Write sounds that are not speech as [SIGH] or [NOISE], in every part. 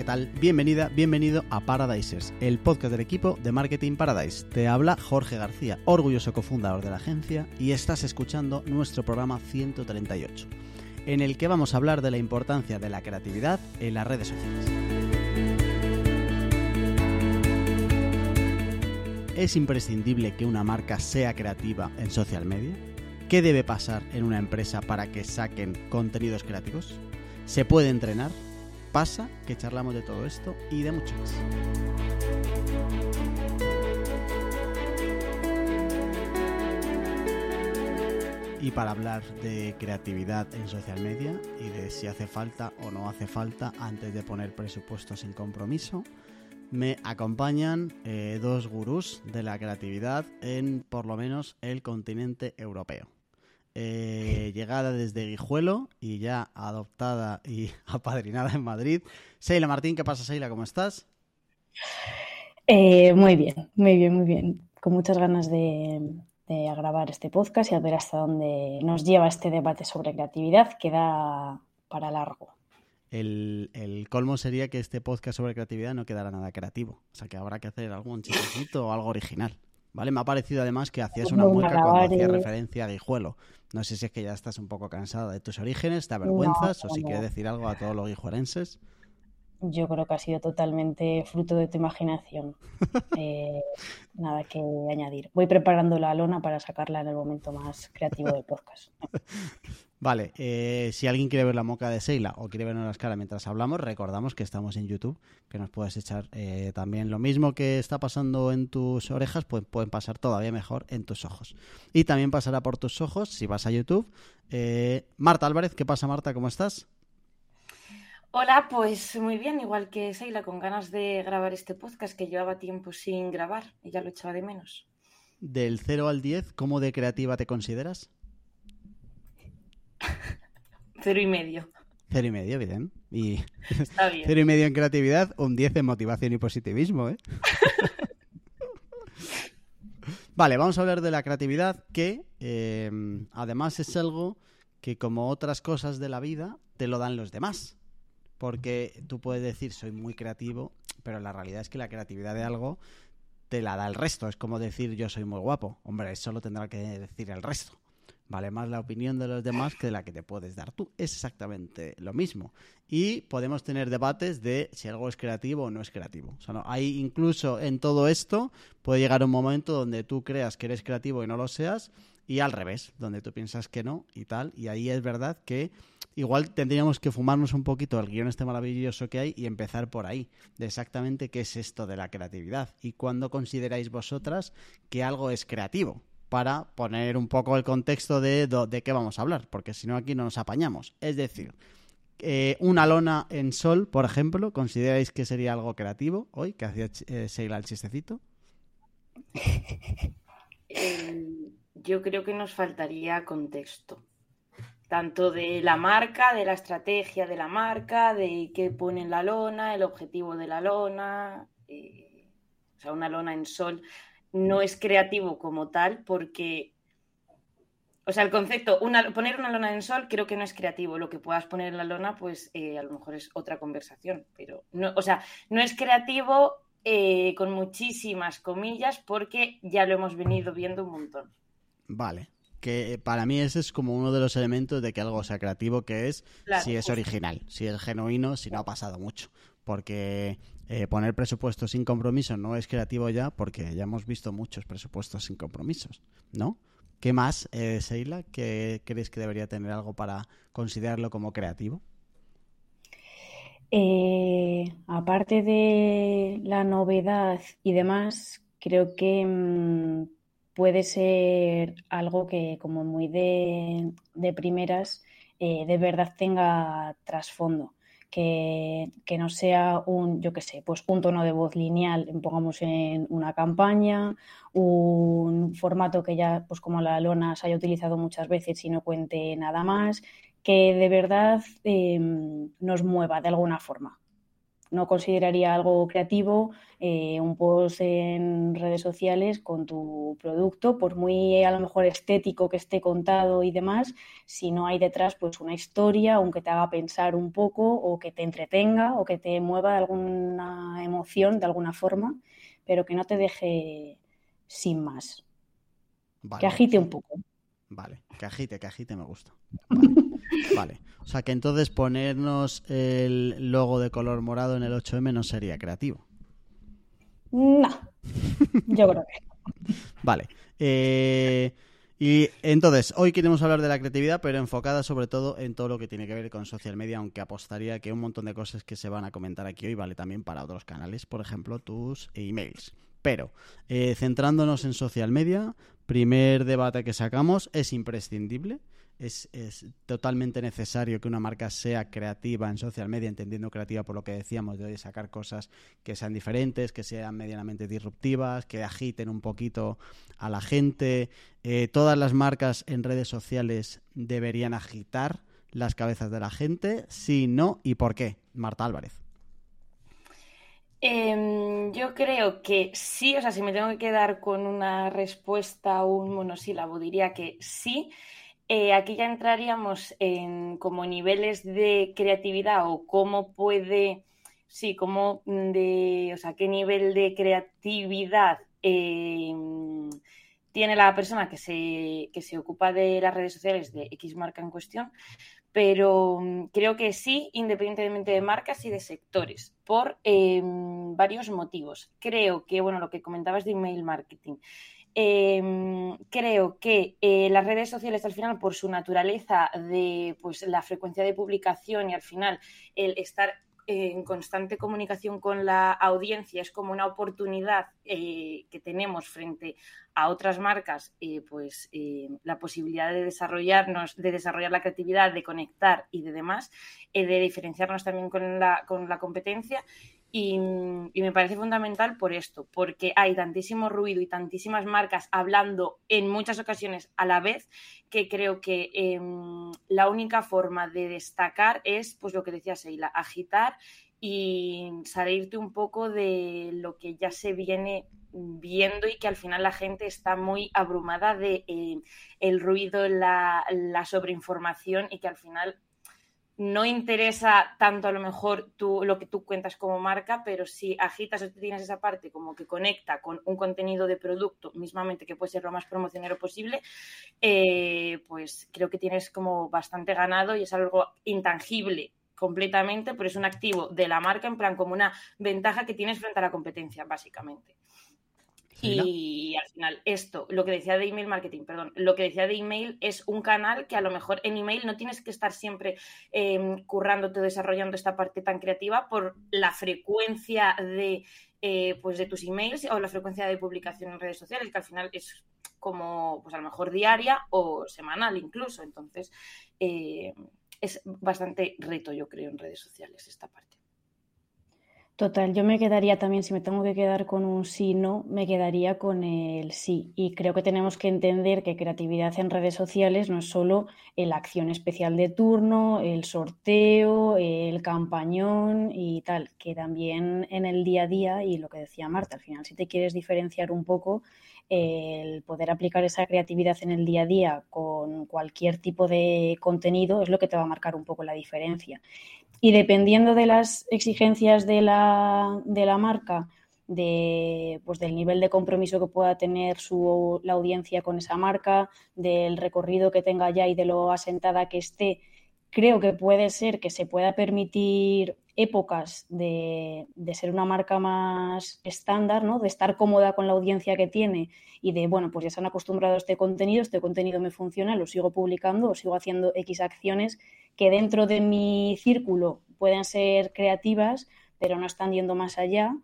¿qué tal? Bienvenida, bienvenido a Paradisers, el podcast del equipo de Marketing Paradise. Te habla Jorge García, orgulloso cofundador de la agencia, y estás escuchando nuestro programa 138, en el que vamos a hablar de la importancia de la creatividad en las redes sociales. ¿Es imprescindible que una marca sea creativa en social media? ¿Qué debe pasar en una empresa para que saquen contenidos creativos? ¿Se puede entrenar? Pasa que charlamos de todo esto y de mucho más. Y para hablar de creatividad en social media y de si hace falta o no hace falta antes de poner presupuestos sin compromiso, me acompañan eh, dos gurús de la creatividad en por lo menos el continente europeo. Eh, [LAUGHS] llegada desde Guijuelo y ya adoptada y [LAUGHS] apadrinada en Madrid. Seila Martín, ¿qué pasa, Seila? ¿Cómo estás? Eh, muy bien, muy bien, muy bien. Con muchas ganas de, grabar este podcast y a ver hasta dónde nos lleva este debate sobre creatividad que da para largo. El, colmo sería que este podcast sobre creatividad no quedara nada creativo. O sea que habrá que hacer algún chistecito o algo original. ¿Vale? Me ha parecido además que hacías una mueca cuando hacía referencia a Guijuelo. No sé si es que ya estás un poco cansada de tus orígenes, te avergüenzas o si quieres decir algo a todos los guijuelenses. Yo creo que ha sido totalmente fruto de tu imaginación. [LAUGHS] Eh, nada que añadir. Voy preparando la lona para sacarla en el momento más creativo del podcast. [LAUGHS] Vale, eh, si alguien quiere ver la moca de Seila o quiere vernos las caras mientras hablamos, recordamos que estamos en YouTube, que nos puedes echar eh, también lo mismo que está pasando en tus orejas, pues pueden pasar todavía mejor en tus ojos. Y también pasará por tus ojos si vas a YouTube. Marta Álvarez, ¿qué pasa Marta? ¿Cómo estás? Hola, pues muy bien, igual que Seila, con ganas de grabar este podcast que llevaba tiempo sin grabar y ya lo echaba de menos. Del 0 al 10, ¿cómo de creativa te consideras? Cero y medio. Cero y medio, bien. Y cero y medio en creatividad, un 10 en motivación y positivismo, ¿eh? [LAUGHS] vale, vamos a hablar de la creatividad, que eh, además es algo que como otras cosas de la vida te lo dan los demás porque tú puedes decir soy muy creativo, pero la realidad es que la creatividad de algo te la da el resto. Es como decir yo soy muy guapo. Hombre, eso lo tendrá que decir el resto. Vale más la opinión de los demás que la que te puedes dar tú. Es exactamente lo mismo. Y podemos tener debates de si algo es creativo o no es creativo. O sea, no, incluso en todo esto puede llegar un momento donde tú creas que eres creativo y no lo seas, y al revés, donde tú piensas que no y tal. Y ahí es verdad que igual tendríamos que fumarnos un poquito el guion este maravilloso que hay y empezar por ahí, de exactamente qué es esto de la creatividad y cuándo consideráis vosotras que algo es creativo para poner un poco el contexto de, de qué vamos a hablar, porque si no aquí no nos apañamos. Es decir, eh, una lona en sol, por ejemplo, ¿consideráis que sería algo creativo hoy, que hacía eh, el chistecito? yo creo que nos faltaría contexto, tanto de la marca, de la estrategia de la marca, de qué pone en la lona, el objetivo de la lona, eh, o sea, una lona en sol no es creativo como tal porque, o sea, el concepto, poner una lona en sol creo que no es creativo, lo que puedas poner en la lona pues eh, a lo mejor es otra conversación, pero no, o sea, no es creativo eh, con muchísimas comillas porque ya lo hemos venido viendo un montón. Vale. Que para mí ese es como uno de los elementos de que algo sea creativo, que es si es original, si es genuino, si no ha pasado mucho. Porque eh, poner presupuestos sin compromiso no es creativo ya, porque ya hemos visto muchos presupuestos sin compromisos, ¿no? ¿Qué más, eh, Seila? ¿Qué crees que debería tener algo para considerarlo como creativo? Eh, aparte de la novedad y demás, creo que mm, puede ser algo que como muy de, primeras eh, de verdad tenga trasfondo. Que, no sea un, yo qué sé, pues un tono de voz lineal, pongamos en una campaña, un formato que ya, pues como la lona se haya utilizado muchas veces y no cuente nada más, que de verdad em, nos mueva de alguna forma. No consideraría algo creativo eh, un post en redes sociales con tu producto, por muy a lo mejor estético que esté contado y demás, si no hay detrás pues una historia, aunque te haga pensar un poco o que te entretenga o que te mueva alguna emoción de alguna forma, pero que no te deje sin más. Que agite un poco. Vale, que agite, que agite me gusta. Vale. [LAUGHS] O sea que entonces ponernos el logo de color morado en el 8M no sería creativo. No, yo creo que. Vale. Eh, y entonces, hoy queremos hablar de la creatividad, pero enfocada sobre todo en todo lo que tiene que ver con social media, aunque apostaría que un montón de cosas que se van a comentar aquí hoy vale también para otros canales, por ejemplo, tus emails. Pero, eh, centrándonos en social media, primer debate que sacamos, es imprescindible es, totalmente necesario que una marca sea creativa en social media, entendiendo creativa por lo que decíamos, de sacar cosas que sean diferentes, que sean medianamente disruptivas, que agiten un poquito a la gente. Eh, todas las marcas en redes sociales deberían agitar las cabezas de la gente, si no, y por qué. Marta Álvarez. Em, yo creo que sí, o sea, si me tengo que quedar con una respuesta, un monosílabo, diría que sí. Eh, aquí ya entraríamos en como niveles de creatividad o cómo puede, sí, cómo de, o sea, qué nivel de creatividad em, tiene la persona que se, que se ocupa de las redes sociales de X marca en cuestión, pero mm, creo que sí, independientemente de marcas y de sectores, por em, varios motivos. Creo que, bueno, lo que comentabas de email marketing, Em, creo que eh, las redes sociales al final, por su naturaleza de pues, la frecuencia de publicación y al final el estar en constante comunicación con la audiencia es como una oportunidad eh, que tenemos frente a otras marcas, eh, pues la posibilidad de desarrollarnos, de desarrollar la creatividad, de conectar y de demás, de diferenciarnos también con la, con la competencia y, me parece fundamental por esto, porque hay tantísimo ruido y tantísimas marcas hablando en muchas ocasiones a la vez que creo que em, la única forma de destacar es, pues lo que decía Seila, agitar y salirte un poco de lo que ya se viene viendo y que al final la gente está muy abrumada de eh, el ruido, la, la sobreinformación y que al final no interesa tanto a lo mejor tú, lo que tú cuentas como marca, pero si agitas o tienes esa parte como que conecta con un contenido de producto, mismamente que puede ser lo más promocionero posible, eh, pues creo que tienes como bastante ganado y es algo intangible completamente, pero es un activo de la marca en plan como una ventaja que tienes frente a la competencia, básicamente. Y al final, esto, lo que decía de email marketing, perdón, lo que decía de email es un canal que a lo mejor en email no tienes que estar siempre eh, currándote, desarrollando esta parte tan creativa por la frecuencia de, eh, pues de tus emails o la frecuencia de publicación en redes sociales, que al final es como, pues a lo mejor diaria o semanal incluso. Entonces, eh, es bastante reto, yo creo, en redes sociales esta parte. Total, yo me quedaría también, si me tengo que quedar con un sí, no, me quedaría con el sí. Y creo que tenemos que entender que creatividad en redes sociales no es solo la acción especial de turno, el sorteo, el campañón y tal, que también en el día a día, y lo que decía Marta, al final si te quieres diferenciar un poco, el poder aplicar esa creatividad en el día a día con cualquier tipo de contenido es lo que te va a marcar un poco la diferencia. Y dependiendo de las exigencias de la, de la marca, de, pues del nivel de compromiso que pueda tener su, la audiencia con esa marca, del recorrido que tenga ya y de lo asentada que esté, creo que puede ser que se pueda permitir épocas de, de, ser una marca más estándar, ¿no? de estar cómoda con la audiencia que tiene y de, bueno, pues ya se han acostumbrado a este contenido, este contenido me funciona, lo sigo publicando o sigo haciendo X acciones que dentro de mi círculo pueden ser creativas, pero no están yendo más allá.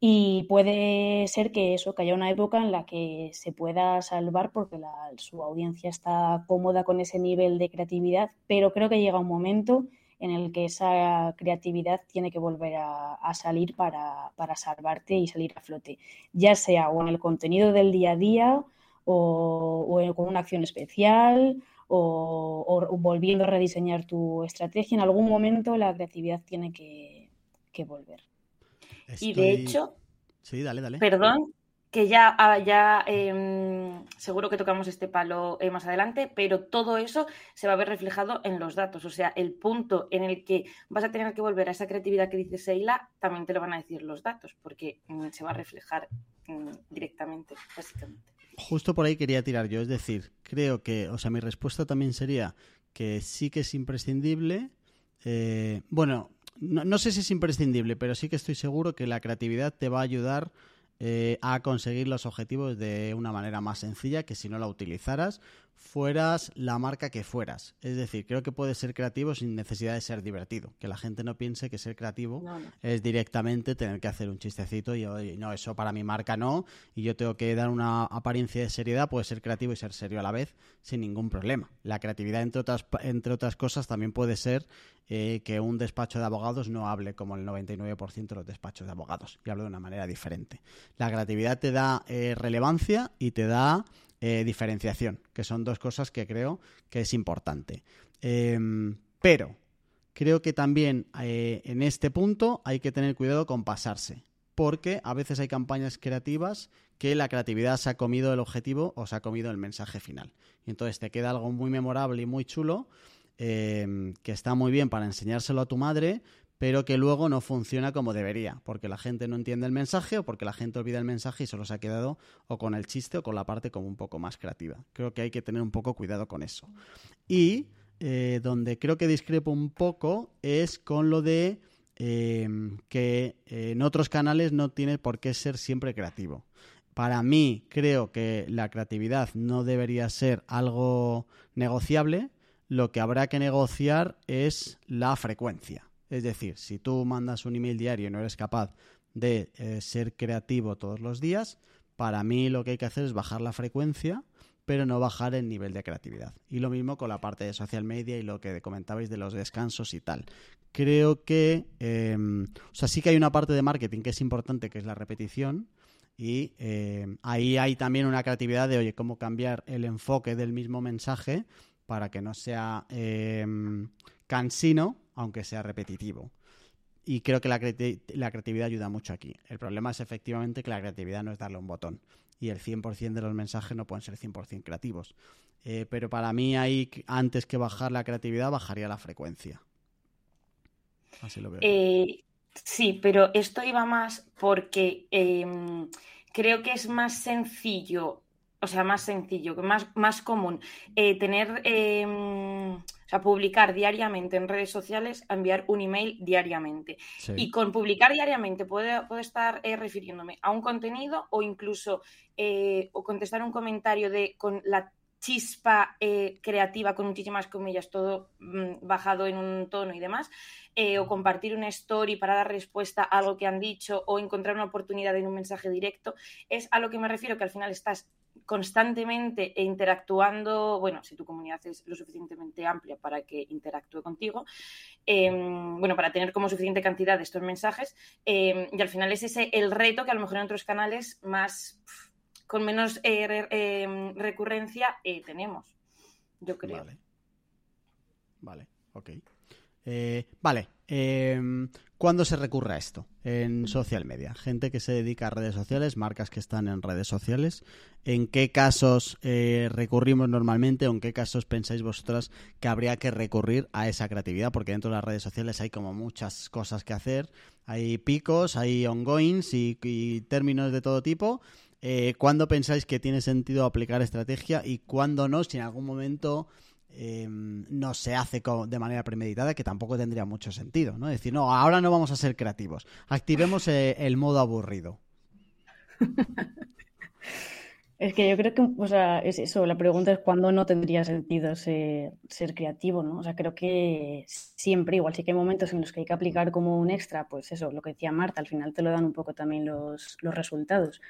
Y puede ser que eso, que haya una época en la que se pueda salvar porque su audiencia está cómoda con ese nivel de creatividad, pero creo que llega un momento en el que esa creatividad tiene que volver a, salir para, salvarte y salir a flote, ya sea en el contenido del día a día o, o con una acción especial o, volviendo a rediseñar tu estrategia, en algún momento la creatividad tiene que, que volver. Y de hecho, sí, dale, dale. Perdón, que ya, ah, ya em, seguro que tocamos este palo eh, más adelante, pero todo eso se va a ver reflejado en los datos. O sea, el punto en el que vas a tener que volver a esa creatividad que dice Seila, también te lo van a decir los datos, porque mm, se va a reflejar mm, directamente, básicamente. Justo por ahí quería tirar yo, es decir, creo que, o sea, mi respuesta también sería que sí que es imprescindible. Eh, bueno, no, no sé si es imprescindible, pero sí que estoy seguro que la creatividad te va a ayudar eh, a conseguir los objetivos de una manera más sencilla que si no la utilizaras fueras la marca que fueras. Es decir, creo que puedes ser creativo sin necesidad de ser divertido. Que la gente no piense que ser creativo es directamente tener que hacer un chistecito y, oye, no, eso para mi marca no, y yo tengo que dar una apariencia de seriedad, puede ser creativo y ser serio a la vez sin ningún problema. La creatividad, entre otras, entre otras cosas, también puede ser eh, que un despacho de abogados no hable como el 99% de los despachos de abogados, y hablo de una manera diferente. La creatividad te da eh, relevancia y te da eh, diferenciación, que son dos cosas que creo que es importante. Em, pero creo que también eh, en este punto hay que tener cuidado con pasarse, porque a veces hay campañas creativas que la creatividad se ha comido el objetivo o se ha comido el mensaje final. Y entonces te queda algo muy memorable y muy chulo, em, que está muy bien para enseñárselo a tu madre, pero que luego no funciona como debería, porque la gente no entiende el mensaje o porque la gente olvida el mensaje y solo se ha quedado o con el chiste o con la parte como un poco más creativa. Creo que hay que tener un poco cuidado con eso. Y eh, donde creo que discrepo un poco es con lo de em, que en otros canales no tiene por qué ser siempre creativo. Para mí creo que la creatividad no debería ser algo negociable, lo que habrá que negociar es la frecuencia. Es decir, si tú mandas un email diario y no eres capaz de eh, ser creativo todos los días, para mí lo que hay que hacer es bajar la frecuencia, pero no bajar el nivel de creatividad. Y lo mismo con la parte de social media y lo que comentabais de los descansos y tal. Creo que, em, o sea, sí que hay una parte de marketing que es importante, que es la repetición, y em, ahí hay también una creatividad de, oye, cómo cambiar el enfoque del mismo mensaje para que no sea em, cansino, aunque sea repetitivo. Y creo que la, creatividad ayuda mucho aquí. El problema es efectivamente que la creatividad no es darle un botón. Y el 100% de los mensajes no pueden ser 100% creativos. Eh, pero para mí ahí, antes que bajar la creatividad, bajaría la frecuencia. Así lo veo. Eh, sí, pero esto iba más porque em, creo que es más sencillo, o sea, más sencillo, más, más común eh, tener em, o sea, publicar diariamente en redes sociales, enviar un email diariamente. Y con publicar diariamente puedo, estar eh, refiriéndome a un contenido o incluso eh, o contestar un comentario de con la chispa eh, creativa con muchísimas comillas, todo mm, bajado en un tono y demás, o compartir una story para dar respuesta a algo que han dicho o encontrar una oportunidad en un mensaje directo, es a lo que me refiero que al final estás constantemente e interactuando, bueno, si tu comunidad es lo suficientemente amplia para que interactúe contigo, em, bueno, para tener como suficiente cantidad de estos mensajes, em, y al final es ese el reto que a lo mejor en otros canales más, con menos eh, em, recurrencia eh, tenemos, yo creo. Vale, vale, ok. Eh, vale, ¿cuándo se recurre a esto en social media? Gente que se dedica a redes sociales, marcas que están en redes sociales. ¿En qué casos eh, recurrimos normalmente o en qué casos pensáis vosotras que habría que recurrir a esa creatividad? Porque dentro de las redes sociales hay como muchas cosas que hacer. Hay picos, hay ongoings y, y términos de todo tipo. Eh, ¿Cuándo pensáis que tiene sentido aplicar estrategia y cuándo no? Si en algún momento Em, no se hace de manera premeditada, que tampoco tendría mucho sentido, ¿no? Decir, no, ahora no vamos a ser creativos, activemos eh, el modo aburrido. [LAUGHS] Es que yo creo que, o sea, es eso, la pregunta es cuándo no tendría sentido ser, creativo, ¿no? O sea, creo que siempre, igual sí que hay momentos en los que hay que aplicar como un extra, pues eso, lo que decía Marta, al final te lo dan un poco también los, los resultados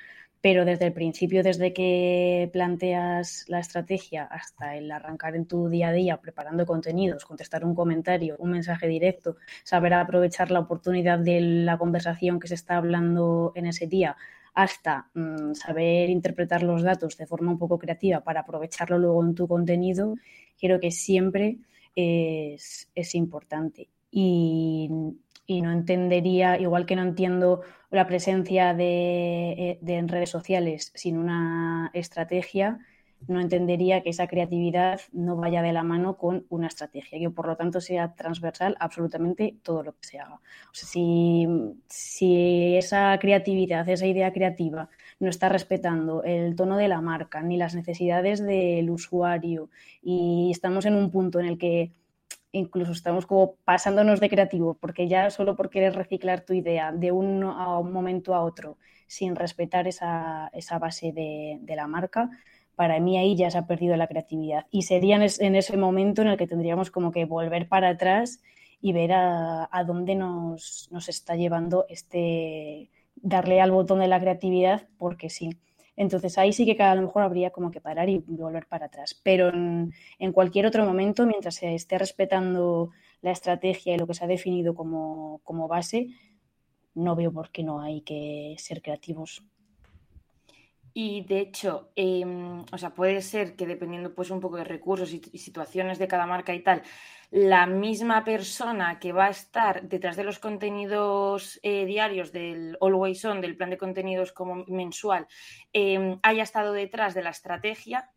pero desde el principio, desde que planteas la estrategia hasta el arrancar en tu día a día preparando contenidos, contestar un comentario, un mensaje directo, saber aprovechar la oportunidad de la conversación que se está hablando en ese día, hasta mm, saber interpretar los datos de forma un poco creativa para aprovecharlo luego en tu contenido, creo que siempre es, importante. Y no entendería, igual que no entiendo la presencia de, eh, en redes sociales sin una estrategia, no entendería que esa creatividad no vaya de la mano con una estrategia, que por lo tanto sea transversal absolutamente todo lo que se haga. O sea, si, si esa creatividad, esa idea creativa no está respetando el tono de la marca ni las necesidades del usuario y estamos en un punto en el que incluso estamos como pasándonos de creativo, porque ya solo por querer reciclar tu idea de un, a un momento a otro sin respetar esa, esa base de, de, la marca, para mí ahí ya se ha perdido la creatividad. Y sería en, es, en ese momento en el que tendríamos como que volver para atrás y ver a, a dónde nos, nos, está llevando este darle al botón de la creatividad, porque sí. Entonces ahí sí que a lo mejor habría como que parar y volver para atrás. Pero en, en, cualquier otro momento, mientras se esté respetando la estrategia y lo que se ha definido como, como base, no veo por qué no hay que ser creativos. Y de hecho, eh, o sea, puede ser que dependiendo pues un poco de recursos y, situaciones de cada marca y tal, la misma persona que va a estar detrás de los contenidos eh, diarios del Always On, del plan de contenidos como mensual, eh, haya estado detrás de la estrategia,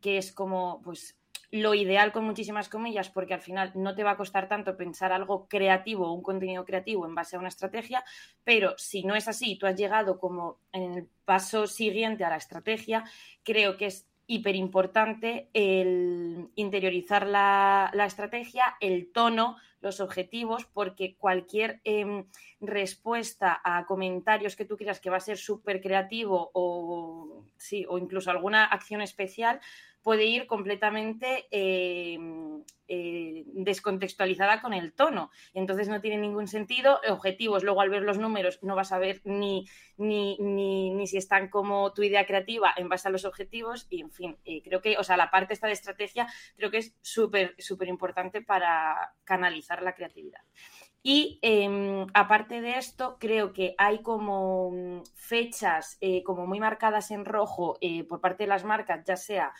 que es como pues lo ideal con muchísimas comillas, porque al final no te va a costar tanto pensar algo creativo, un contenido creativo en base a una estrategia, pero si no es así, tú has llegado como en el paso siguiente a la estrategia, creo que es hiper importante el interiorizar la, la, estrategia, el tono, los objetivos, porque cualquier eh, respuesta a comentarios que tú quieras que va a ser súper creativo o, sí, o incluso alguna acción especial, puede ir completamente eh, eh, descontextualizada con el tono. Entonces no tiene ningún sentido. Objetivos, luego al ver los números no vas a ver ni, ni, ni, ni si están como tu idea creativa en base a los objetivos. Y en fin, eh, creo que, o sea, la parte esta de estrategia creo que es súper, súper importante para canalizar la creatividad. Y eh, aparte de esto, creo que hay como fechas eh, como muy marcadas en rojo eh, por parte de las marcas, ya sea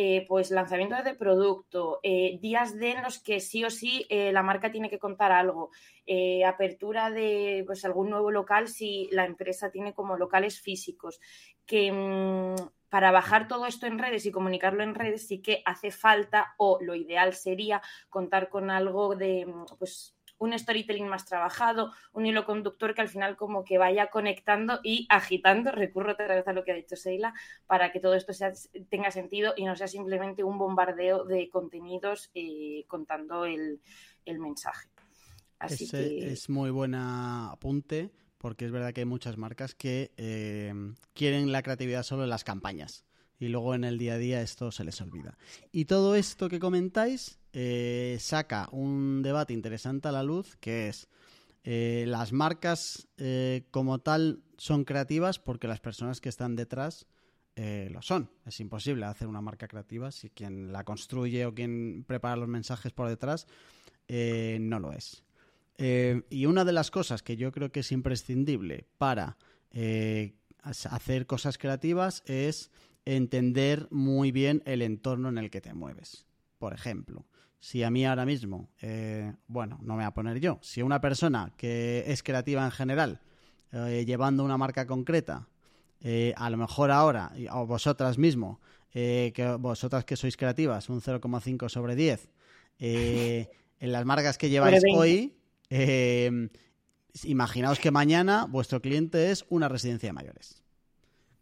eh, pues lanzamientos de producto, eh, días de en los que sí o sí eh, la marca tiene que contar algo, apertura de pues, algún nuevo local si la empresa tiene como locales físicos, que mmm, para bajar todo esto en redes y comunicarlo en redes sí que hace falta o lo ideal sería contar con algo de pues un storytelling más trabajado, un hilo conductor que al final como que vaya conectando y agitando, recurro otra vez a lo que ha dicho Seila, para que todo esto sea, tenga sentido y no sea simplemente un bombardeo de contenidos eh, contando el, el, mensaje. Así Ese que... es muy buen apunte porque es verdad que hay muchas marcas que eh, quieren la creatividad solo en las campañas y luego en el día a día esto se les olvida. Y todo esto que comentáis eh, saca un debate interesante a la luz que es eh, las marcas eh, como tal son creativas porque las personas que están detrás lo son. Es imposible hacer una marca creativa si quien la construye o quien prepara los mensajes por detrás no lo es. Y una de las cosas que yo creo que es imprescindible para hacer cosas creativas es entender muy bien el entorno en el que te mueves. Por ejemplo, si a mí ahora mismo, eh, bueno, no me voy a poner yo, si una persona que es creativa en general, eh, llevando una marca concreta, eh, a lo mejor ahora, o vosotras mismo, que vosotras que sois creativas, un 0,5 sobre 10, en las marcas que lleváis hoy, imaginaos que mañana vuestro cliente es una residencia de mayores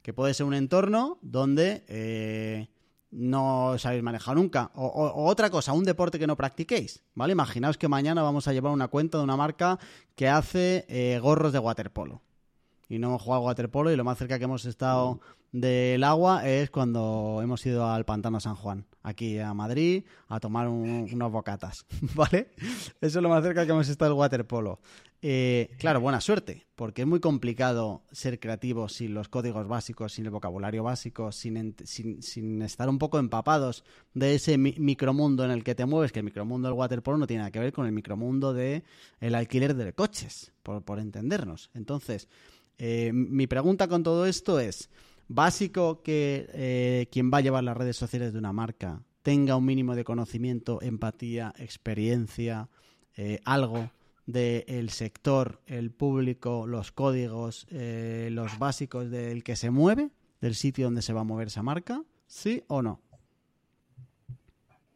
que puede ser un entorno donde eh, no sabéis manejar nunca. O, o, o, otra cosa, un deporte que no practiquéis, ¿vale? Imaginaos que mañana vamos a llevar una cuenta de una marca que hace eh, gorros de waterpolo. Y no hemos jugado waterpolo y lo más cerca que hemos estado del agua es cuando hemos ido al pantano San Juan, aquí a Madrid, a tomar un, unos bocatas, [LAUGHS] ¿vale? Eso es lo más cerca que hemos estado del waterpolo. Eh, claro, buena suerte, porque es muy complicado ser creativo sin los códigos básicos, sin el vocabulario básico, sin, sin, sin estar un poco empapados de ese mi micromundo en el que te mueves, que el micromundo del waterpolo no tiene nada que ver con el micromundo del de alquiler de coches, por, por entendernos. Entonces, eh, mi pregunta con todo esto es, básico que eh, quien va a llevar las redes sociales de una marca tenga un mínimo de conocimiento, empatía, experiencia, eh, algo del sector, el público, los códigos, eh, los básicos del que se mueve, del sitio donde se va a mover esa marca? ¿Sí o no?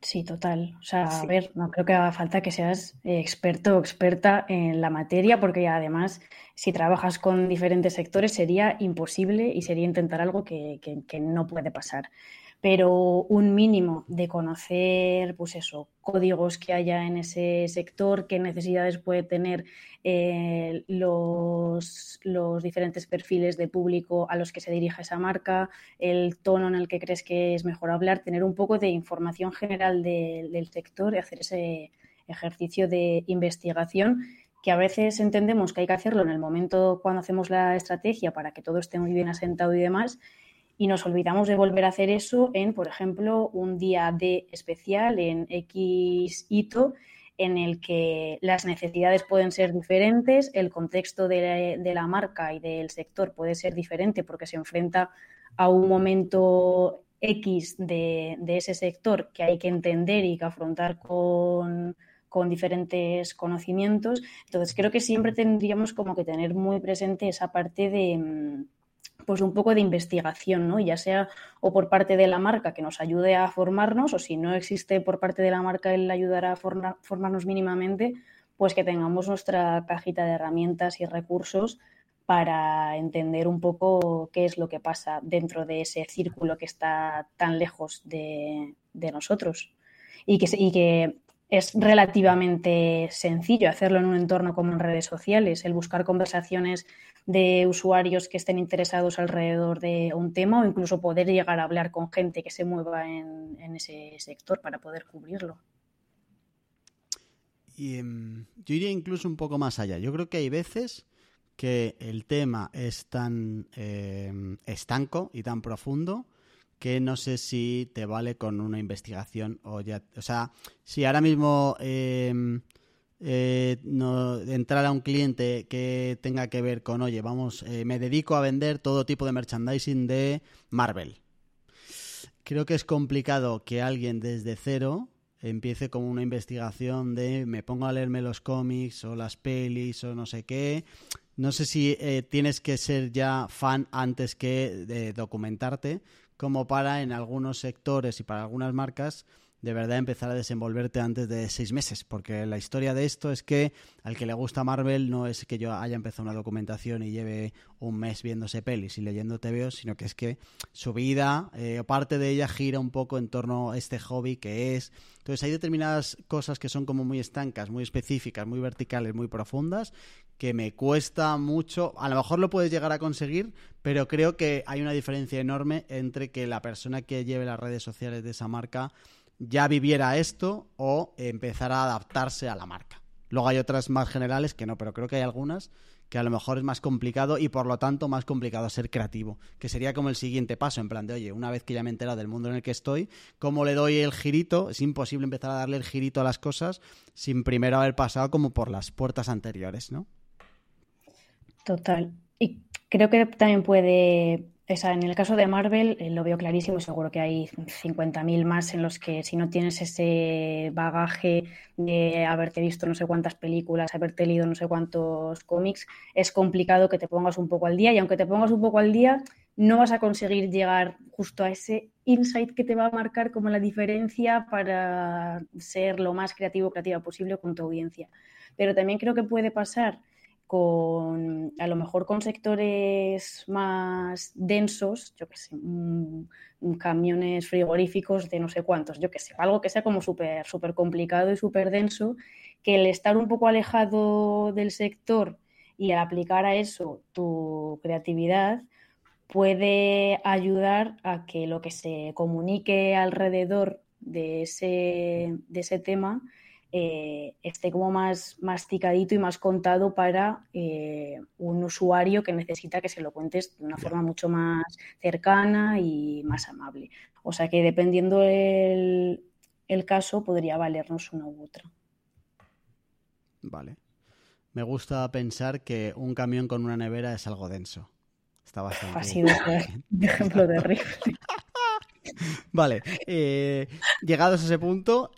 Sí, total. O sea, a ver, no creo que haga falta que seas eh, experto o experta en la materia, porque además, si trabajas con diferentes sectores, sería imposible y sería intentar algo que, que no puede pasar pero un mínimo de conocer, pues eso, códigos que haya en ese sector, qué necesidades puede tener eh, los, los, diferentes perfiles de público a los que se dirige esa marca, el tono en el que crees que es mejor hablar, tener un poco de información general del sector y hacer ese ejercicio de investigación que a veces entendemos que hay que hacerlo en el momento cuando hacemos la estrategia para que todo esté muy bien asentado y demás, y nos olvidamos de volver a hacer eso en, por ejemplo, un día de especial en X hito en el que las necesidades pueden ser diferentes, el contexto de, la marca y del sector puede ser diferente porque se enfrenta a un momento X de, ese sector que hay que entender y que afrontar con, con diferentes conocimientos. Entonces, creo que siempre tendríamos como que tener muy presente esa parte de mm, pues un poco de investigación, ¿no? Ya sea o por parte de la marca que nos ayude a formarnos, o si no existe por parte de la marca el ayudar a formarnos mínimamente, pues que tengamos nuestra cajita de herramientas y recursos para entender un poco qué es lo que pasa dentro de ese círculo que está tan lejos de, nosotros. Y que, y que es relativamente sencillo hacerlo en un entorno como en redes sociales, el buscar conversaciones de usuarios que estén interesados alrededor de un tema o incluso poder llegar a hablar con gente que se mueva en, ese sector para poder cubrirlo. Y, em, yo iría incluso un poco más allá. Yo creo que hay veces que el tema es tan em, estanco y tan profundo que no sé si te vale con una investigación o ya... O sea, si ahora mismo em, eh, entrar a un cliente que tenga que ver con, oye, vamos, eh, me dedico a vender todo tipo de merchandising de Marvel. Creo que es complicado que alguien desde cero empiece como una investigación de me pongo a leerme los cómics o las pelis o no sé qué. No sé si eh, tienes que ser ya fan antes que de documentarte, como para en algunos sectores y para algunas marcas de verdad empezar a desenvolverte antes de seis meses, porque la historia de esto es que al que le gusta Marvel no es que yo haya empezado una documentación y lleve un mes viéndose pelis y leyendo TVO, sino que es que su vida, eh, parte de ella gira un poco en torno a este hobby que es. Entonces hay determinadas cosas que son como muy estancas, muy específicas, muy verticales, muy profundas, que me cuesta mucho. A lo mejor lo puedes llegar a conseguir, pero creo que hay una diferencia enorme entre que la persona que lleve las redes sociales de esa marca ya viviera esto o empezara a adaptarse a la marca. Luego hay otras más generales que no, pero creo que hay algunas que a lo mejor es más complicado y por lo tanto más complicado ser creativo, que sería como el siguiente paso, en plan de, oye, una vez que ya me he enterado del mundo en el que estoy, ¿cómo le doy el girito? Es imposible empezar a darle el girito a las cosas sin primero haber pasado como por las puertas anteriores, ¿no? Total. Y creo que también puede, en el caso de Marvel eh, lo veo clarísimo y seguro que hay 50.000 más en los que si no tienes ese bagaje de haberte visto no sé cuántas películas, haberte leído no sé cuántos cómics, es complicado que te pongas un poco al día y aunque te pongas un poco al día, no vas a conseguir llegar justo a ese insight que te va a marcar como la diferencia para ser lo más creativo creativa posible con tu audiencia. Pero también creo que puede pasar con a lo mejor con sectores más densos, yo qué sé, camiones frigoríficos de no sé cuántos, yo qué sé, algo que sea como súper súper complicado y súper denso, que el estar un poco alejado del sector y al aplicar a eso tu creatividad puede ayudar a que lo que se comunique alrededor de ese, de ese tema eh, esté como más masticadito y más contado para eh, un usuario que necesita que se lo cuentes de una forma mucho más cercana y más amable. O sea que dependiendo el, el caso podría valernos una u otra. Vale. Me gusta pensar que un camión con una nevera es algo denso. Está bastante. Ha sido un ejemplo terrible. [LAUGHS] vale. Eh, llegados a ese punto,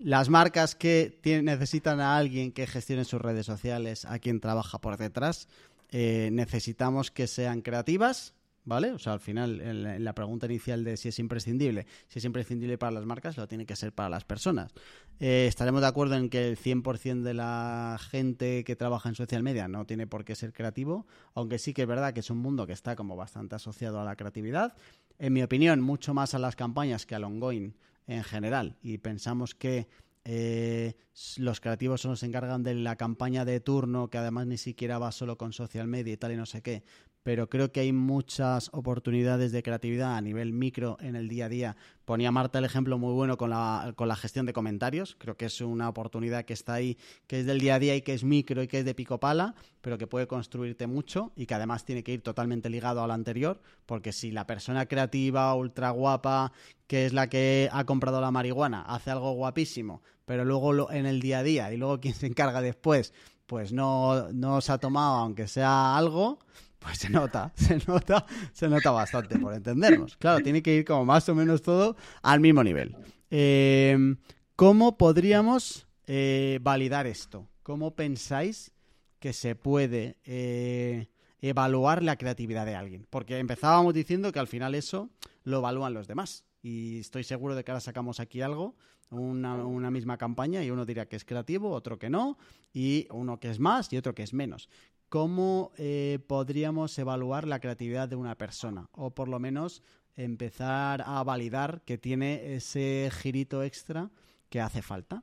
las marcas que necesitan a alguien que gestione sus redes sociales, a quien trabaja por detrás, eh, necesitamos que sean creativas, ¿vale? O sea, al final, en la pregunta inicial de si es imprescindible, si es imprescindible para las marcas, lo tiene que ser para las personas. Eh, estaremos de acuerdo en que el 100% de la gente que trabaja en social media no tiene por qué ser creativo, aunque sí que es verdad que es un mundo que está como bastante asociado a la creatividad. En mi opinión, mucho más a las campañas que al ongoing en general. Y pensamos que eh, los creativos solo se encargan de la campaña de turno, que además ni siquiera va solo con social media y tal y no sé qué, pero creo que hay muchas oportunidades de creatividad a nivel micro en el día a día. Ponía Marta el ejemplo muy bueno con la, con la gestión de comentarios. Creo que es una oportunidad que está ahí, que es del día a día y que es micro y que es de pico pala, pero que puede construirte mucho y que además tiene que ir totalmente ligado a lo anterior, porque si la persona creativa, ultra guapa, que es la que ha comprado la marihuana, hace algo guapísimo, pero luego en el día a día y luego [LAUGHS] quien se encarga después, pues no, no se ha tomado aunque sea algo, pues se nota, [LAUGHS] se nota, se nota bastante, por entendernos. Claro, tiene que ir como más o menos todo al mismo nivel. Eh, ¿Cómo podríamos eh, validar esto? ¿Cómo pensáis que se puede eh, evaluar la creatividad de alguien? Porque empezábamos diciendo que al final eso lo evalúan los demás. Y estoy seguro de que ahora sacamos aquí algo, una, una, misma campaña, y uno dirá que es creativo, otro que no, y uno que es más y otro que es menos. ¿Cómo eh, podríamos evaluar la creatividad de una persona? O por lo menos empezar a validar que tiene ese girito extra que hace falta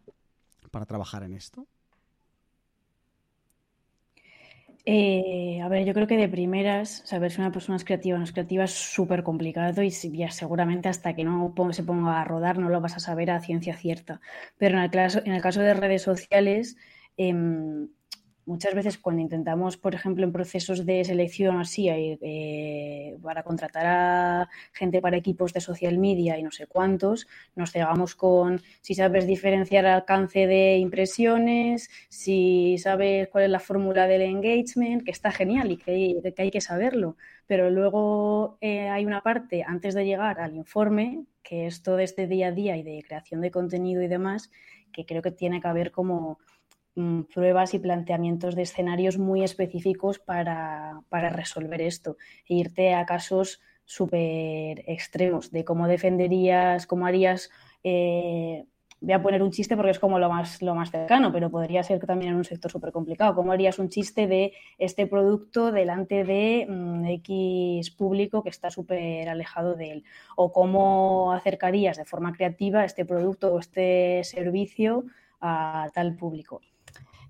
para trabajar en esto. Eh, a ver, yo creo que de primeras, saber si una persona es creativa o no es creativa es súper complicado y seguramente hasta que no se ponga a rodar no lo vas a saber a ciencia cierta. Pero en el caso, de redes sociales, em, muchas veces cuando intentamos, por ejemplo, en procesos de selección así, eh, para contratar a gente para equipos de social media y no sé cuántos, nos cegamos con si sabes diferenciar alcance de impresiones, si sabes cuál es la fórmula del engagement, que está genial y que hay que, saberlo. Pero luego eh, hay una parte antes de llegar al informe, que es todo este día a día y de creación de contenido y demás, que creo que tiene que haber como pruebas y planteamientos de escenarios muy específicos para, resolver esto e irte a casos súper extremos de cómo defenderías, cómo harías, eh, voy a poner un chiste porque es como lo más, lo más cercano, pero podría ser también en un sector súper complicado, cómo harías un chiste de este producto delante de mm, X público que está súper alejado de él, o cómo acercarías de forma creativa este producto o este servicio a tal público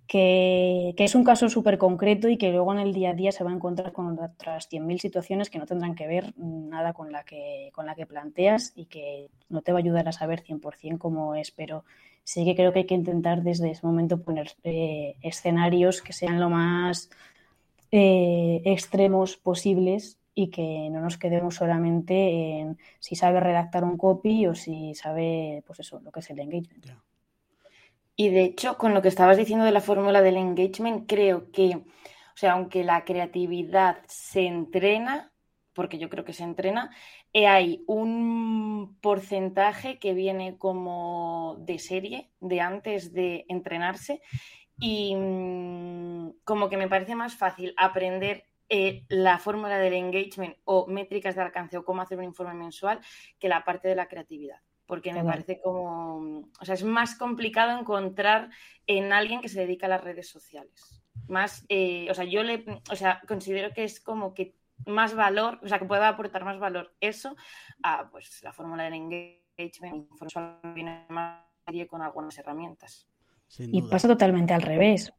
que, es un caso súper concreto y que luego en el día a día se va a encontrar con otras 100.000 situaciones que no tendrán que ver nada con la que, con la que planteas y que no te va a ayudar a saber 100% cómo es, pero sí que creo que hay que intentar desde ese momento poner eh, escenarios que sean lo más eh, extremos posibles y que no nos quedemos solamente en si sabe redactar un copy o si sabe, pues eso, lo que es el engagement. Y de hecho, con lo que estabas diciendo de la fórmula del engagement, creo que, o sea, aunque la creatividad se entrena, porque yo creo que se entrena, eh, hay un porcentaje que viene como de serie, de antes de entrenarse, y mm, como que me parece más fácil aprender eh, la fórmula del engagement o métricas de alcance o cómo hacer un informe mensual que la parte de la creatividad porque me parece como, o sea, es más complicado encontrar en alguien que se dedica a las redes sociales. Más, eh, o sea, yo le, o sea, considero que es como que más valor, o sea, que pueda aportar más valor eso a, pues, la fórmula del engagement, viene más con algunas herramientas. Y pasa totalmente al revés,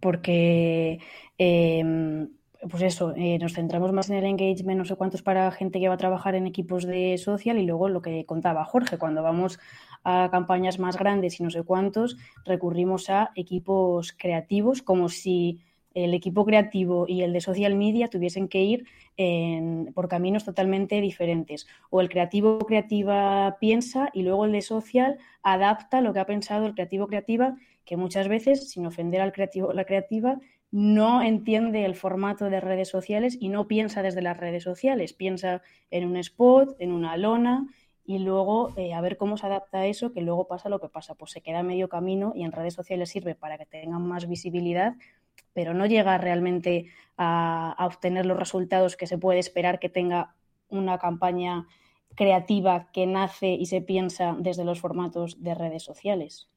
porque eh, pues eso, eh, nos centramos más en el engagement, no sé cuántos para gente que va a trabajar en equipos de social y luego lo que contaba Jorge, cuando vamos a campañas más grandes y no sé cuántos, recurrimos a equipos creativos como si el equipo creativo y el de social media tuviesen que ir por caminos totalmente diferentes. O el creativo creativa piensa y luego el de social adapta lo que ha pensado el creativo creativa, que muchas veces, sin ofender al creativo la creativa, no entiende el formato de redes sociales y no piensa desde las redes sociales, piensa en un spot, en una lona y luego eh, a ver cómo se adapta a eso, que luego pasa lo que pasa, pues se queda medio camino y en redes sociales sirve para que tengan más visibilidad, pero no llega realmente a, obtener los resultados que se puede esperar que tenga una campaña creativa que nace y se piensa desde los formatos de redes sociales.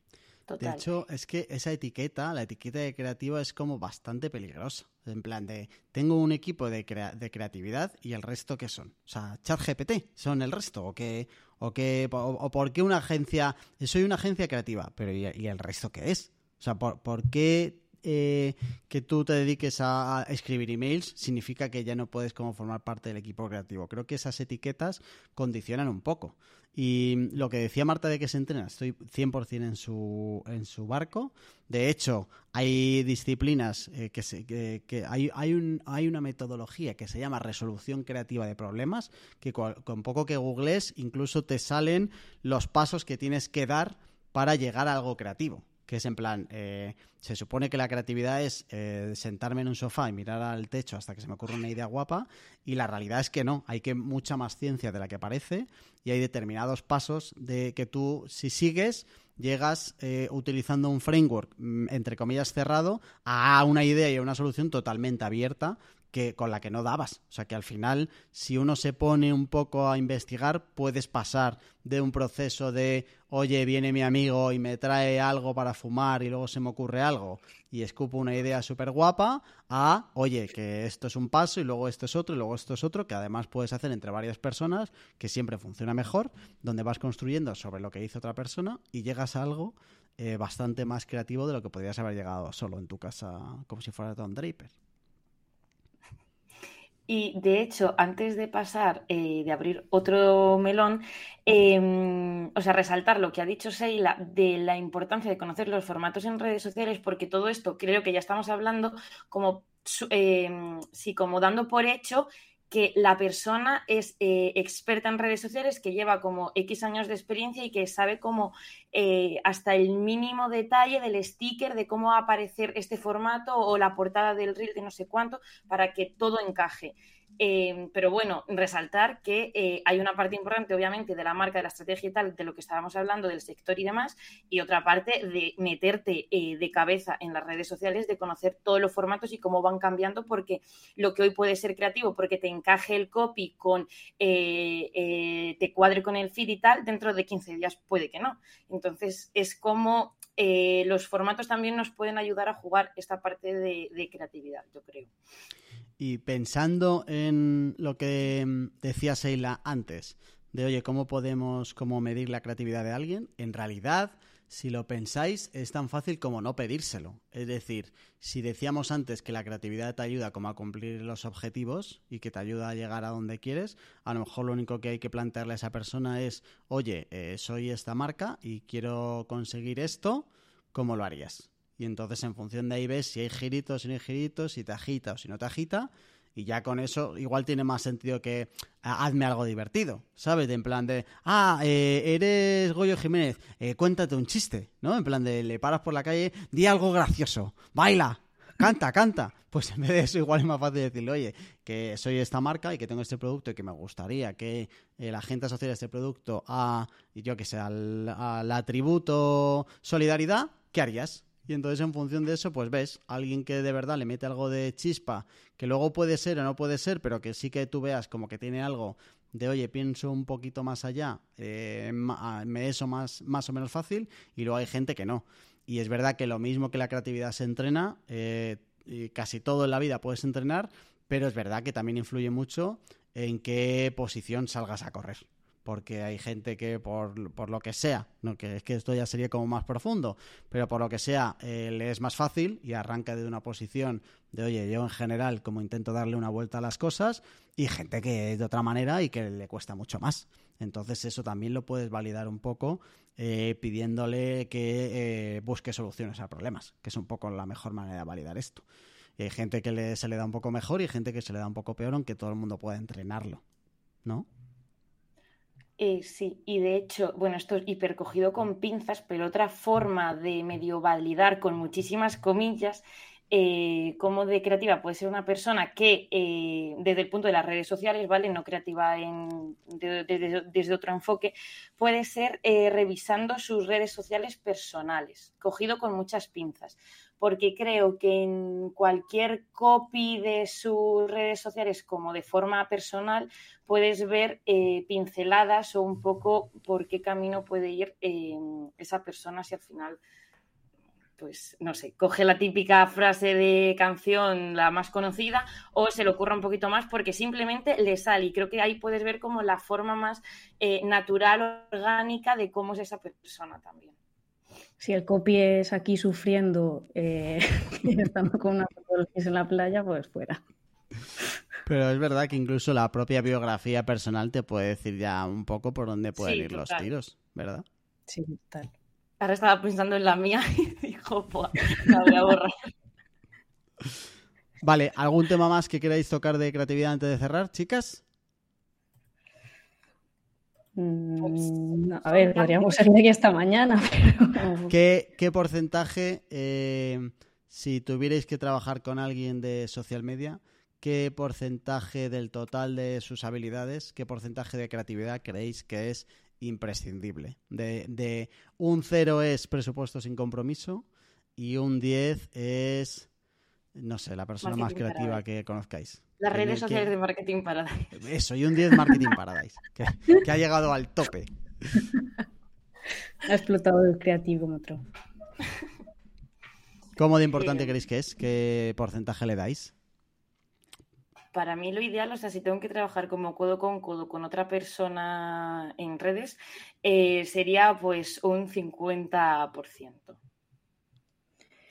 De hecho, es que esa etiqueta, la etiqueta de creativo, es como bastante peligrosa. En plan de, tengo un equipo de, de creatividad y el resto, ¿qué son? O sea, ChatGPT, ¿son el resto? ¿O qué? ¿O, qué, o, por qué una agencia? Soy una agencia creativa, pero ¿y, el resto qué es? O sea, ¿por, por qué eh, que tú te dediques a, escribir emails significa que ya no puedes como formar parte del equipo creativo. Creo que esas etiquetas condicionan un poco. Y lo que decía Marta de que se entrena, estoy 100% en su, en su barco. De hecho, hay disciplinas eh, que, se, hay, hay, un, hay una metodología que se llama resolución creativa de problemas, que con poco que googles incluso te salen los pasos que tienes que dar para llegar a algo creativo que es en plan, eh, se supone que la creatividad es eh, sentarme en un sofá y mirar al techo hasta que se me ocurra una idea guapa, y la realidad es que no, hay que mucha más ciencia de la que parece, y hay determinados pasos de que tú, si sigues, llegas eh, utilizando un framework, mm, entre comillas, cerrado, a una idea y a una solución totalmente abierta que, con la que no dabas. O sea que al final, si uno se pone un poco a investigar, puedes pasar de un proceso de, oye, viene mi amigo y me trae algo para fumar y luego se me ocurre algo y escupo una idea súper guapa, a, oye, que esto es un paso y luego esto es otro y luego esto es otro, que además puedes hacer entre varias personas, que siempre funciona mejor, donde vas construyendo sobre lo que hizo otra persona y llegas a algo eh, bastante más creativo de lo que podrías haber llegado solo en tu casa, como si fuera Don Draper. Y de hecho, antes de pasar, eh, de abrir otro melón, em, o sea, resaltar lo que ha dicho Seila de la importancia de conocer los formatos en redes sociales, porque todo esto creo que ya estamos hablando como, sí, como dando por hecho que la persona es eh, experta en redes sociales, que lleva como X años de experiencia y que sabe cómo eh, hasta el mínimo detalle del sticker, de cómo va a aparecer este formato o la portada del reel de no sé cuánto, para que todo encaje. Em, pero bueno, resaltar que eh, hay una parte importante, obviamente, de la marca, de la estrategia y tal, de lo que estábamos hablando, del sector y demás, y otra parte de meterte eh, de cabeza en las redes sociales, de conocer todos los formatos y cómo van cambiando, porque lo que hoy puede ser creativo, porque te encaje el copy con, eh, te cuadre con el feed y tal, dentro de 15 días puede que no. Entonces, es como los formatos también nos pueden ayudar a jugar esta parte de creatividad, yo creo. Y pensando en lo que mm, decía Seila antes, de oye, ¿cómo podemos medir la creatividad de alguien? En realidad, si lo pensáis, es tan fácil como no pedírselo. Es decir, si decíamos antes que la creatividad te ayuda como a cumplir los objetivos y que te ayuda a llegar a donde quieres, a lo mejor lo único que hay que plantearle a esa persona es, oye, eh, soy esta marca y quiero conseguir esto, ¿cómo lo harías? Y entonces en función de ahí ves si hay giritos, si no hay giritos, si te agita o si no te agita. Y ya con eso igual tiene más sentido que ah, hazme algo divertido, ¿sabes? En plan de, ah, eh, eres Goyo Jiménez, eh, cuéntate un chiste, ¿no? En plan de, le paras por la calle, di algo gracioso, baila, canta, canta. Pues en vez de eso igual es más fácil decirle, oye, que soy esta marca y que tengo este producto y que me gustaría que eh, la gente asociara este producto a, yo que sé, al atributo solidaridad, ¿qué harías? Y entonces en función de eso, pues ves, alguien que de verdad le mete algo de chispa, que luego puede ser o no puede ser, pero que sí que tú veas como que tiene algo de, oye, pienso un poquito más allá, eh, me eso más, más o menos fácil, y luego hay gente que no. Y es verdad que lo mismo que la creatividad se entrena, eh, y casi todo en la vida puedes entrenar, pero es verdad que también influye mucho en qué posición salgas a correr porque hay gente que por, por, lo que sea, no que es que esto ya sería como más profundo, pero por lo que sea eh, le es más fácil y arranca de una posición de oye, yo en general como intento darle una vuelta a las cosas y gente que es de otra manera y que le cuesta mucho más. Entonces eso también lo puedes validar un poco eh, pidiéndole que eh, busque soluciones a problemas, que es un poco la mejor manera de validar esto. Y hay gente que se le da un poco mejor y gente que se le da un poco peor, aunque todo el mundo pueda entrenarlo, ¿no? Eh, sí, y de hecho, bueno, esto es hipercogido con pinzas, pero otra forma de medio validar con muchísimas comillas eh, cómo de creativa puede ser una persona que eh, desde el punto de las redes sociales, ¿vale? No creativa desde otro enfoque, puede ser eh, revisando sus redes sociales personales, cogido con muchas pinzas porque creo que en cualquier copy de sus redes sociales como de forma personal puedes ver eh, pinceladas o un poco por qué camino puede ir eh, esa persona si al final pues no sé, coge la típica frase de canción, la más conocida, o se le ocurra un poquito más porque simplemente le sale. Y creo que ahí puedes ver como la forma más eh, natural, orgánica de cómo es esa persona también si el copy es aquí sufriendo eh, [LAUGHS] estando con una en la playa, pues fuera. Pero es verdad que incluso la propia biografía personal te puede decir ya un poco por dónde pueden ir los tiros, ¿verdad? Sí, tal. Ahora estaba pensando en la mía [LAUGHS] y dijo, la voy a borrar. Vale, ¿algún tema más que queráis tocar de creatividad antes de cerrar, chicas? Mm, a ver, podríamos ser [LAUGHS] de aquí esta mañana. ¿Qué, porcentaje, eh, si tuvierais que trabajar con alguien de social media, qué porcentaje del total de sus habilidades, qué porcentaje de creatividad creéis que es imprescindible? De, de un 0 es presupuesto sin compromiso y un 10 es, no sé, la persona más creativa que conozcáis. Las redes sociales de Marketing Paradise. Eso, y un 10 Marketing Paradise, que, ha llegado al tope. Ha explotado el creativo otro. ¿Cómo de importante creéis que es? ¿Qué porcentaje le dais? Para mí lo ideal, o sea, si tengo que trabajar como codo con codo con otra persona en redes, eh, sería pues un 50%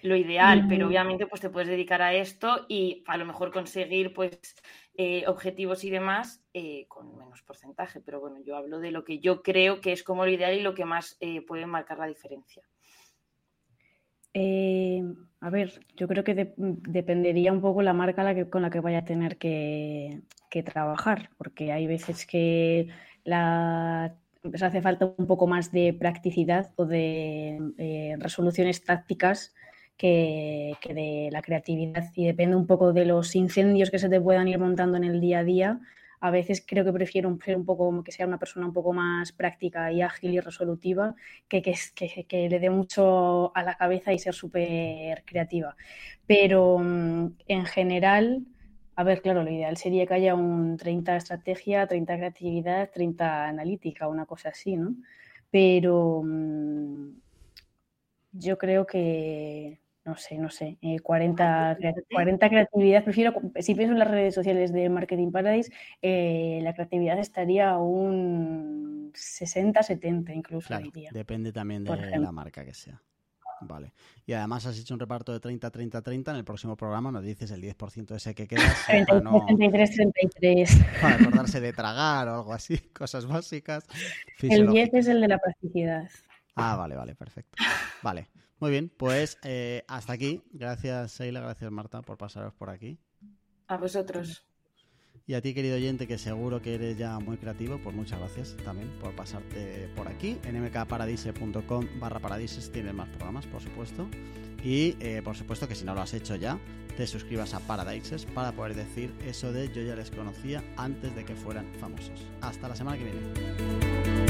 lo ideal, pero obviamente pues te puedes dedicar a esto y a lo mejor conseguir pues eh, objetivos y demás eh, con menos porcentaje, pero bueno, yo hablo de lo que yo creo que es como lo ideal y lo que más eh, puede marcar la diferencia. a ver, yo creo que dependería un poco la marca con la que vaya a tener que, trabajar, porque hay veces que la pues hace falta un poco más de practicidad o de resoluciones tácticas que, de la creatividad y depende un poco de los incendios que se te puedan ir montando en el día a día. A veces creo que prefiero ser un poco que sea una persona un poco más práctica y ágil y resolutiva que, que, que, le dé mucho a la cabeza y ser súper creativa. Pero mm, en general, a ver, claro, lo ideal sería que haya un 30 estrategia, 30 creatividad, 30 analítica, una cosa así, ¿no? Pero mm, yo creo que, no sé, no sé, 40, eh, 40 creatividad. Prefiero, si pienso en las redes sociales de Marketing Paradise, eh, la creatividad estaría un 60, 70 incluso. depende también de la marca que sea. Vale. Y además has hecho un reparto de 30, 30, 30. En el próximo programa nos dices el 10% ese que queda. 33, 33. [LAUGHS] Para acordarse de tragar o algo así, [LAUGHS] cosas básicas. El 10 es el de la plasticidad. Ah, vale, vale, perfecto. Vale. Muy bien, pues eh, hasta aquí. Gracias, Sheila, gracias, Marta, por pasaros por aquí. A vosotros. Y a ti, querido oyente, que seguro que eres ya muy creativo, pues muchas gracias también por pasarte por aquí. En mkparadise.com barra paradises tienes más programas, por supuesto. Y eh, por supuesto que si no lo has hecho ya, te suscribas a Paradises para poder decir eso de yo ya les conocía antes de que fueran famosos. Hasta la semana que viene.